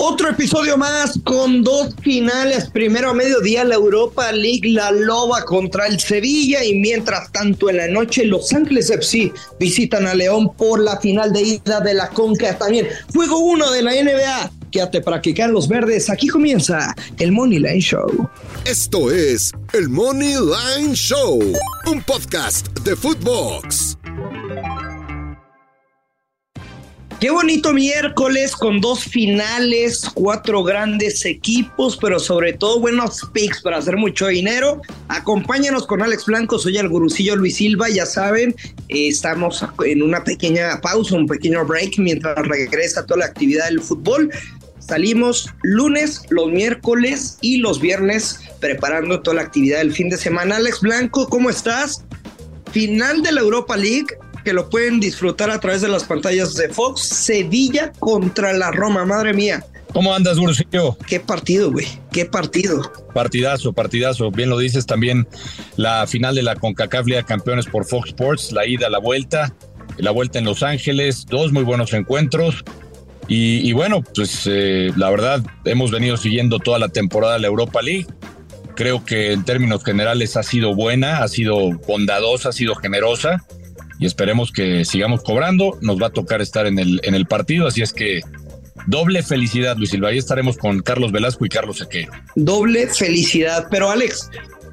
Otro episodio más con dos finales. Primero a mediodía la Europa League, la Loba contra el Sevilla y mientras tanto en la noche Los Ángeles FC visitan a León por la final de ida de la Conca. También juego uno de la NBA. Quédate practicar los verdes. Aquí comienza el Money Line Show. Esto es el Money Line Show, un podcast de Footbox. Qué bonito miércoles con dos finales, cuatro grandes equipos, pero sobre todo buenos picks para hacer mucho dinero. Acompáñanos con Alex Blanco, soy el gurucillo Luis Silva, ya saben, eh, estamos en una pequeña pausa, un pequeño break mientras regresa toda la actividad del fútbol. Salimos lunes, los miércoles y los viernes preparando toda la actividad del fin de semana. Alex Blanco, ¿cómo estás? Final de la Europa League, que lo pueden disfrutar a través de las pantallas de Fox. Sevilla contra la Roma, madre mía. ¿Cómo andas, Gurusillo? Qué partido, güey. Qué partido. Partidazo, partidazo. Bien lo dices también. La final de la CONCACAF Liga Campeones por Fox Sports, la ida, la vuelta, la vuelta en Los Ángeles, dos muy buenos encuentros. Y, bueno, pues eh, la verdad, hemos venido siguiendo toda la temporada de la Europa League. Creo que en términos generales ha sido buena, ha sido bondadosa, ha sido generosa y esperemos que sigamos cobrando. Nos va a tocar estar en el, en el partido, así es que doble felicidad, Luis Silva. Ahí estaremos con Carlos Velasco y Carlos Sequeiro. Doble felicidad. Pero Alex,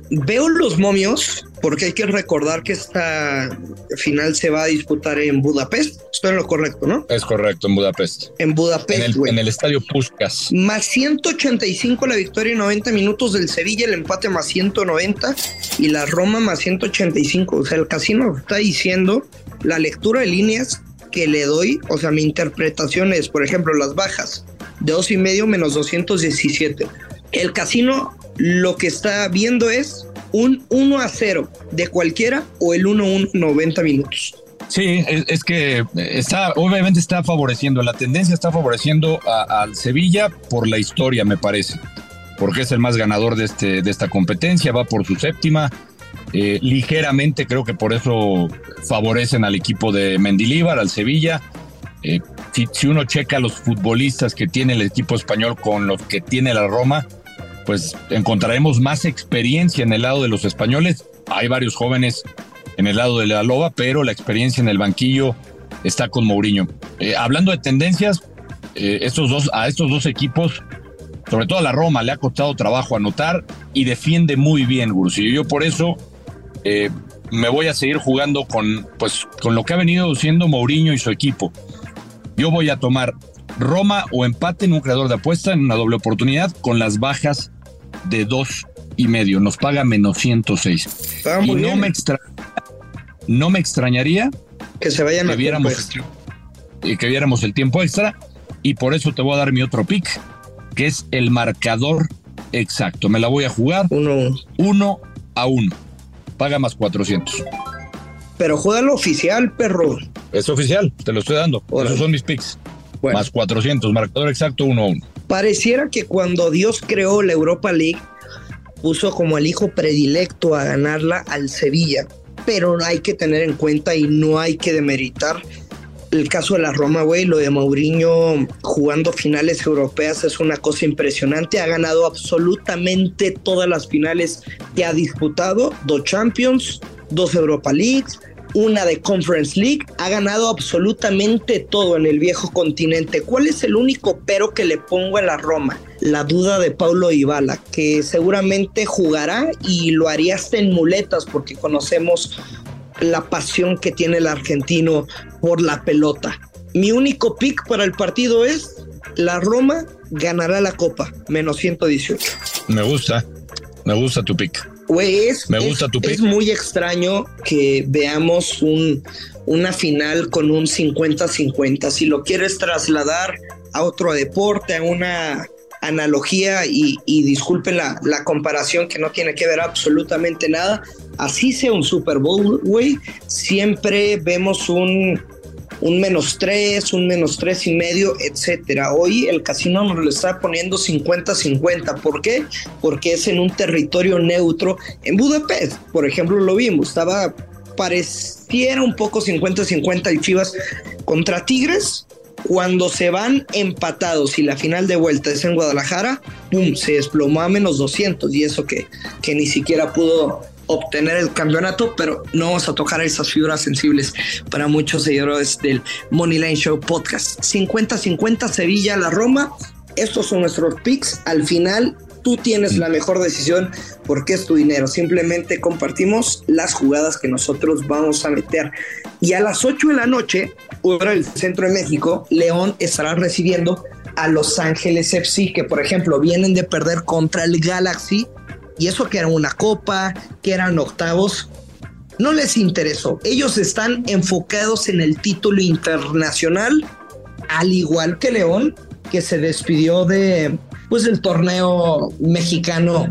veo los momios porque hay que recordar que esta final se va a disputar en Budapest. Estoy en lo correcto, ¿no? Es correcto, en Budapest. En Budapest, En el, en el estadio Puskas. Más 185 la victoria en 90 minutos del Sevilla, el empate más 190 y la Roma más 185. O sea, el casino está diciendo la lectura de líneas que le doy, o sea, mi interpretación es, por ejemplo, las bajas de dos y medio menos 217. El casino lo que está viendo es un 1 a 0 de cualquiera o el 1 1 90 minutos. Sí, es, que está, obviamente está favoreciendo, la tendencia está favoreciendo al Sevilla por la historia, me parece, porque es el más ganador de, este, de esta competencia, va por su séptima, eh, ligeramente creo que por eso favorecen al equipo de Mendilíbar, al Sevilla. Eh, si, si uno checa los futbolistas que tiene el equipo español con los que tiene la Roma, pues encontraremos más experiencia en el lado de los españoles. Hay varios jóvenes en el lado de la loba, pero la experiencia en el banquillo está con Mourinho. Eh, hablando de tendencias, eh, estos dos, a estos dos equipos, sobre todo a la Roma, le ha costado trabajo anotar y defiende muy bien, Gursi. Yo por eso eh, me voy a seguir jugando con, pues, con lo que ha venido haciendo Mourinho y su equipo. Yo voy a tomar Roma o empate en un creador de apuesta en una doble oportunidad con las bajas de dos y medio. Nos paga menos 106. Está muy y no bien. me, extra- no me extrañaría Que se vayan que a viéramos, y que viéramos el tiempo extra. Y por eso te voy a dar mi otro pick, que es el marcador exacto. Me la voy a jugar Uno, uno a uno. Paga más 400. pero juega lo oficial, perro. Es oficial, te lo estoy dando. Esos son mis picks. Bueno. Más 400, marcador exacto uno a uno. Pareciera que cuando Dios creó la Europa League, puso como el hijo predilecto a ganarla al Sevilla. Pero hay que tener en cuenta y no hay que demeritar el caso de la Roma, güey. Lo de Mourinho jugando finales europeas es una cosa impresionante. Ha ganado absolutamente todas las finales que ha disputado: dos Champions, dos Europa Leagues, una de Conference League, ha ganado absolutamente todo en el viejo continente. ¿Cuál es el único pero que le pongo a la Roma? La duda de Paulo Ibala, que seguramente jugará y lo haría hasta en muletas porque conocemos la pasión que tiene el argentino por la pelota. Mi único pick para el partido es la Roma ganará la copa, menos 118. Me gusta, me gusta tu pick. Güey, es, Me es- gusta tu pick. es muy extraño que veamos un, una final con un 50-50. Si lo quieres trasladar a otro deporte, a una analogía, y, y disculpen la, la comparación que no tiene que ver absolutamente nada, así sea un Super Bowl, güey, siempre vemos un, un menos tres, un menos tres y medio, etcétera. Hoy el casino nos lo está poniendo 50-50. ¿Por qué? Porque es en un territorio neutro. En Budapest, por ejemplo, lo vimos, estaba, pareciera un poco 50-50 y Chivas contra Tigres. Cuando se van empatados y la final de vuelta es en Guadalajara, ¡pum! Se desplomó a menos 200 y eso que ni siquiera pudo obtener el campeonato, pero no vamos a tocar esas figuras sensibles para muchos seguidores del Money Line Show podcast. 50-50 Sevilla, la Roma. Estos son nuestros picks. Al final, tú tienes la mejor decisión porque es tu dinero. Simplemente compartimos las jugadas que nosotros vamos a meter. Y a las 8 de la noche, hora del centro de México, León estará recibiendo a Los Ángeles FC, que por ejemplo vienen de perder contra el Galaxy y eso que era una copa, que eran octavos, no les interesó. Ellos están enfocados en el título internacional, al igual que León, que se despidió de pues el torneo mexicano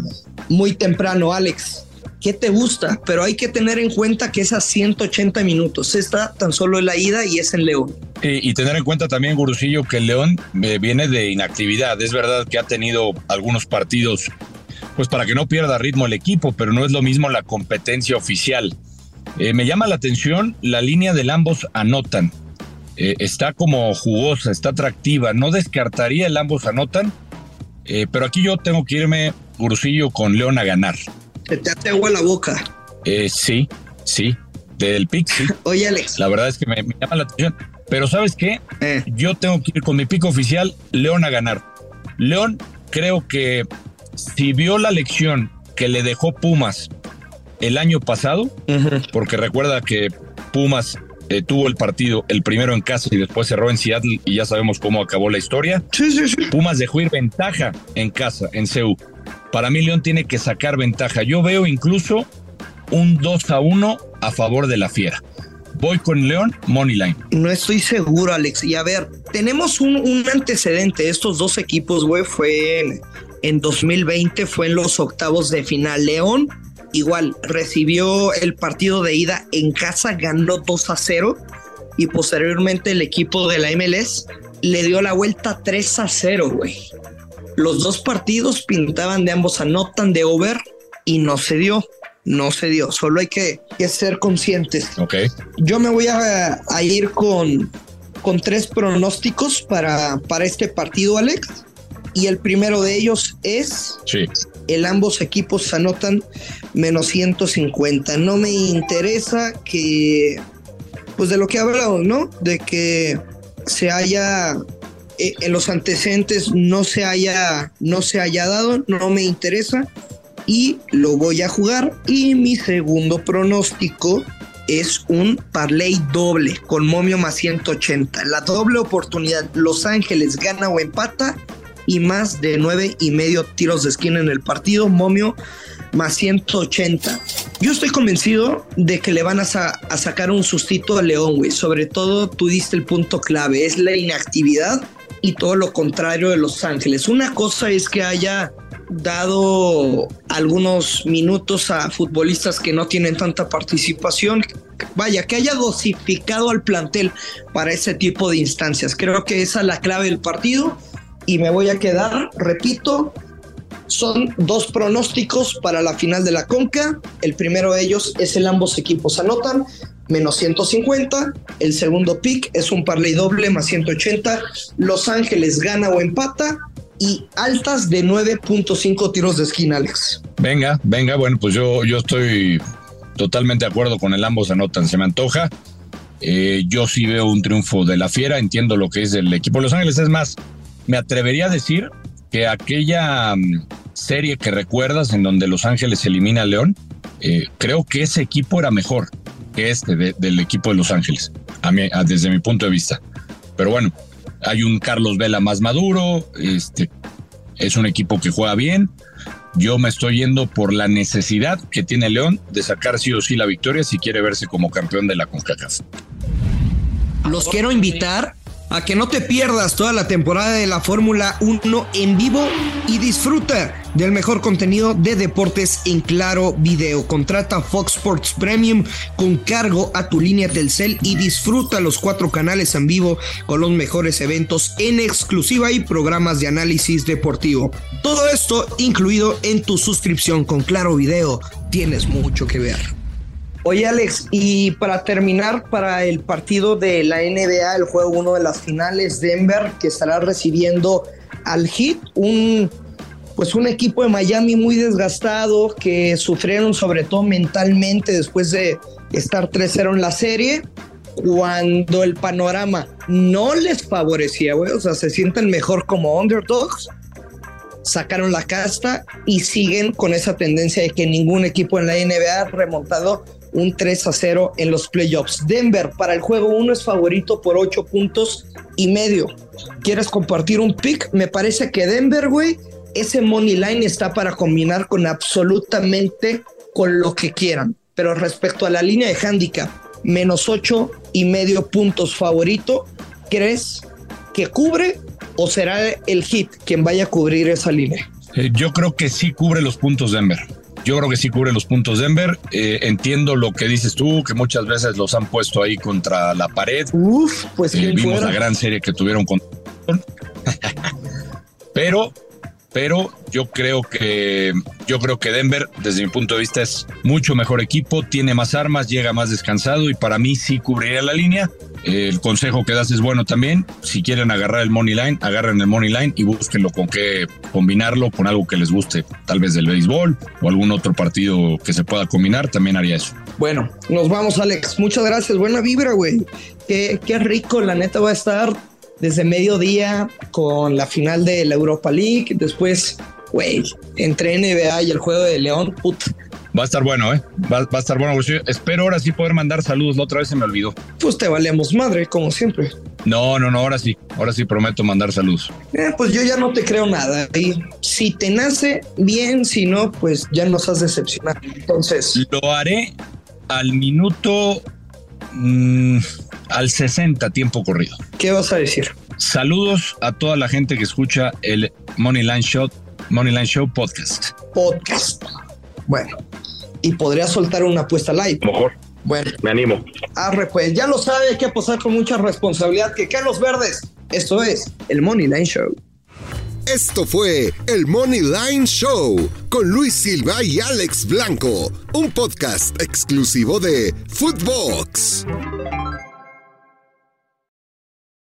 muy temprano, Alex. ¿Qué te gusta? Pero hay que tener en cuenta que es a 180 minutos. Está tan solo en la ida y es en León. Y, tener en cuenta también, Gurusillo, que León eh, viene de inactividad. Es verdad que ha tenido algunos partidos pues para que no pierda ritmo el equipo, pero no es lo mismo la competencia oficial. Eh, me llama la atención la línea del ambos anotan. Eh, está como jugosa, está atractiva. No descartaría el ambos anotan, eh, pero aquí yo tengo que irme, Gurusillo, con León a ganar. Se te hace agua la boca. sí, sí, del pick, sí. Oye, Alex. La verdad es que me, me llama la atención. Pero ¿sabes qué? Yo tengo que ir con mi pico oficial, León a ganar. León creo que si vio la lección que le dejó Pumas el año pasado, porque recuerda que Pumas eh, tuvo el partido el primero en casa y después cerró en Seattle y ya sabemos cómo acabó la historia. Pumas dejó ir ventaja en casa, en CEU. Para mí León tiene que sacar ventaja. Yo veo incluso un 2 a 1 a favor de la Fiera. Voy con León, Moneyline. No estoy seguro, Alex. Y a ver, tenemos un, un antecedente. Estos dos equipos, güey, fue en 2020 fue en los octavos de final. León igual recibió el partido de ida en casa, ganó 2 a 0 y posteriormente el equipo de la MLS le dio la vuelta 3 a 0, güey. Los dos partidos pintaban de ambos anotan de over y no se dio. No se dio, solo hay que, ser conscientes. Ok. Yo me voy a, ir con, con tres pronósticos para, para este partido, Alex y el primero de ellos es el ambos equipos anotan menos 150. No me interesa que, pues de lo que he hablado, ¿no? De que se haya eh, en los antecedentes no se haya no se haya dado, no me interesa y lo voy a jugar y mi segundo pronóstico es un parlay doble con momio más 180. La doble oportunidad, Los Ángeles gana o empata y más de nueve y medio tiros de esquina en el partido. Momio más 180. Yo estoy convencido de que le van a, sacar un sustito a León, güey. Sobre todo tú diste el punto clave, es la inactividad y todo lo contrario de Los Ángeles. Una cosa es que haya dado algunos minutos a futbolistas que no tienen tanta participación. Vaya, que haya dosificado al plantel para ese tipo de instancias. Creo que esa es la clave del partido y me voy a quedar, repito, son dos pronósticos para la final de la Conca. El primero de ellos es el ambos equipos anotan, menos 150. El segundo pick es un parlay doble, más 180. Los Ángeles gana o empata. Y altas de 9.5 tiros de esquina, Alex. Venga, venga, bueno, pues yo, yo estoy totalmente de acuerdo con el ambos anotan. Se me antoja. Eh, yo sí veo un triunfo de la fiera, entiendo lo que es el equipo de Los Ángeles. Es más, me atrevería a decir que aquella mm, serie que recuerdas en donde Los Ángeles elimina a León, eh, creo que ese equipo era mejor que este del equipo de Los Ángeles, desde mi punto de vista. Pero bueno, hay un Carlos Vela más maduro, este, es un equipo que juega bien. Yo me estoy yendo por la necesidad que tiene León de sacar sí o sí la victoria si quiere verse como campeón de la CONCACAF. Los quiero invitar a que no te pierdas toda la temporada de la Fórmula 1 en vivo y disfruta del mejor contenido de deportes en claro video. Contrata Fox Sports Premium con cargo a tu línea Telcel y disfruta los cuatro canales en vivo con los mejores eventos en exclusiva y programas de análisis deportivo. Todo esto incluido en tu suscripción con claro video. Tienes mucho que ver. Oye Alex, y para terminar, para el partido de la NBA, el juego uno de las finales, Denver, que estará recibiendo al Heat, un pues un equipo de Miami muy desgastado, que sufrieron sobre todo mentalmente después de estar 3-0 en la serie, cuando el panorama no les favorecía, güey, o sea, se sienten mejor como underdogs, sacaron la casta y siguen con esa tendencia de que ningún equipo en la NBA ha remontado un 3 a 0 en los playoffs. Denver para el juego 1 es favorito por 8 puntos y medio. ¿Quieres compartir un pick? Me parece que Denver, güey, ese money line está para combinar con absolutamente con lo que quieran. Pero respecto a la línea de handicap, menos 8 y medio puntos favorito, ¿crees que cubre o será el hit quien vaya a cubrir esa línea? Eh, yo creo que sí cubre los puntos Denver. Yo creo que sí cubre los puntos Denver. Eh, entiendo lo que dices tú, que muchas veces los han puesto ahí contra la pared. Uf, pues eh, vimos la gran serie que tuvieron con. pero, pero yo creo que yo creo que Denver, desde mi punto de vista, es mucho mejor equipo, tiene más armas, llega más descansado y para mí sí cubriría la línea. El consejo que das es bueno también. Si quieren agarrar el money line, agarren el money line y búsquenlo con qué combinarlo, con algo que les guste, tal vez del béisbol o algún otro partido que se pueda combinar, también haría eso. Bueno, nos vamos, Alex. Muchas gracias. Buena vibra, güey. Qué, qué rico, la neta va a estar desde mediodía con la final de la Europa League. Después, güey, entre NBA y el juego de León, put, Va a estar bueno, ¿eh? Va, a estar bueno. Espero ahora sí poder mandar saludos. La otra vez se me olvidó. Pues te valemos madre, como siempre. No, no, no, ahora sí. Ahora sí prometo mandar saludos. Eh, pues yo ya no te creo nada. Y si te nace bien, si no, pues ya nos has decepcionado. Entonces. Lo haré al minuto. Mm, al 60 tiempo corrido. ¿Qué vas a decir? Saludos a toda la gente que escucha el Moneyline Show, Moneyline Show podcast. Podcast. Bueno, y podría soltar una apuesta live. Mejor. Bueno, me animo. Arre, pues ya lo sabe, hay que apostar con mucha responsabilidad. Que caen los verdes. Esto es el Money Line Show. Esto fue el Money Line Show con Luis Silva y Alex Blanco, un podcast exclusivo de Footbox.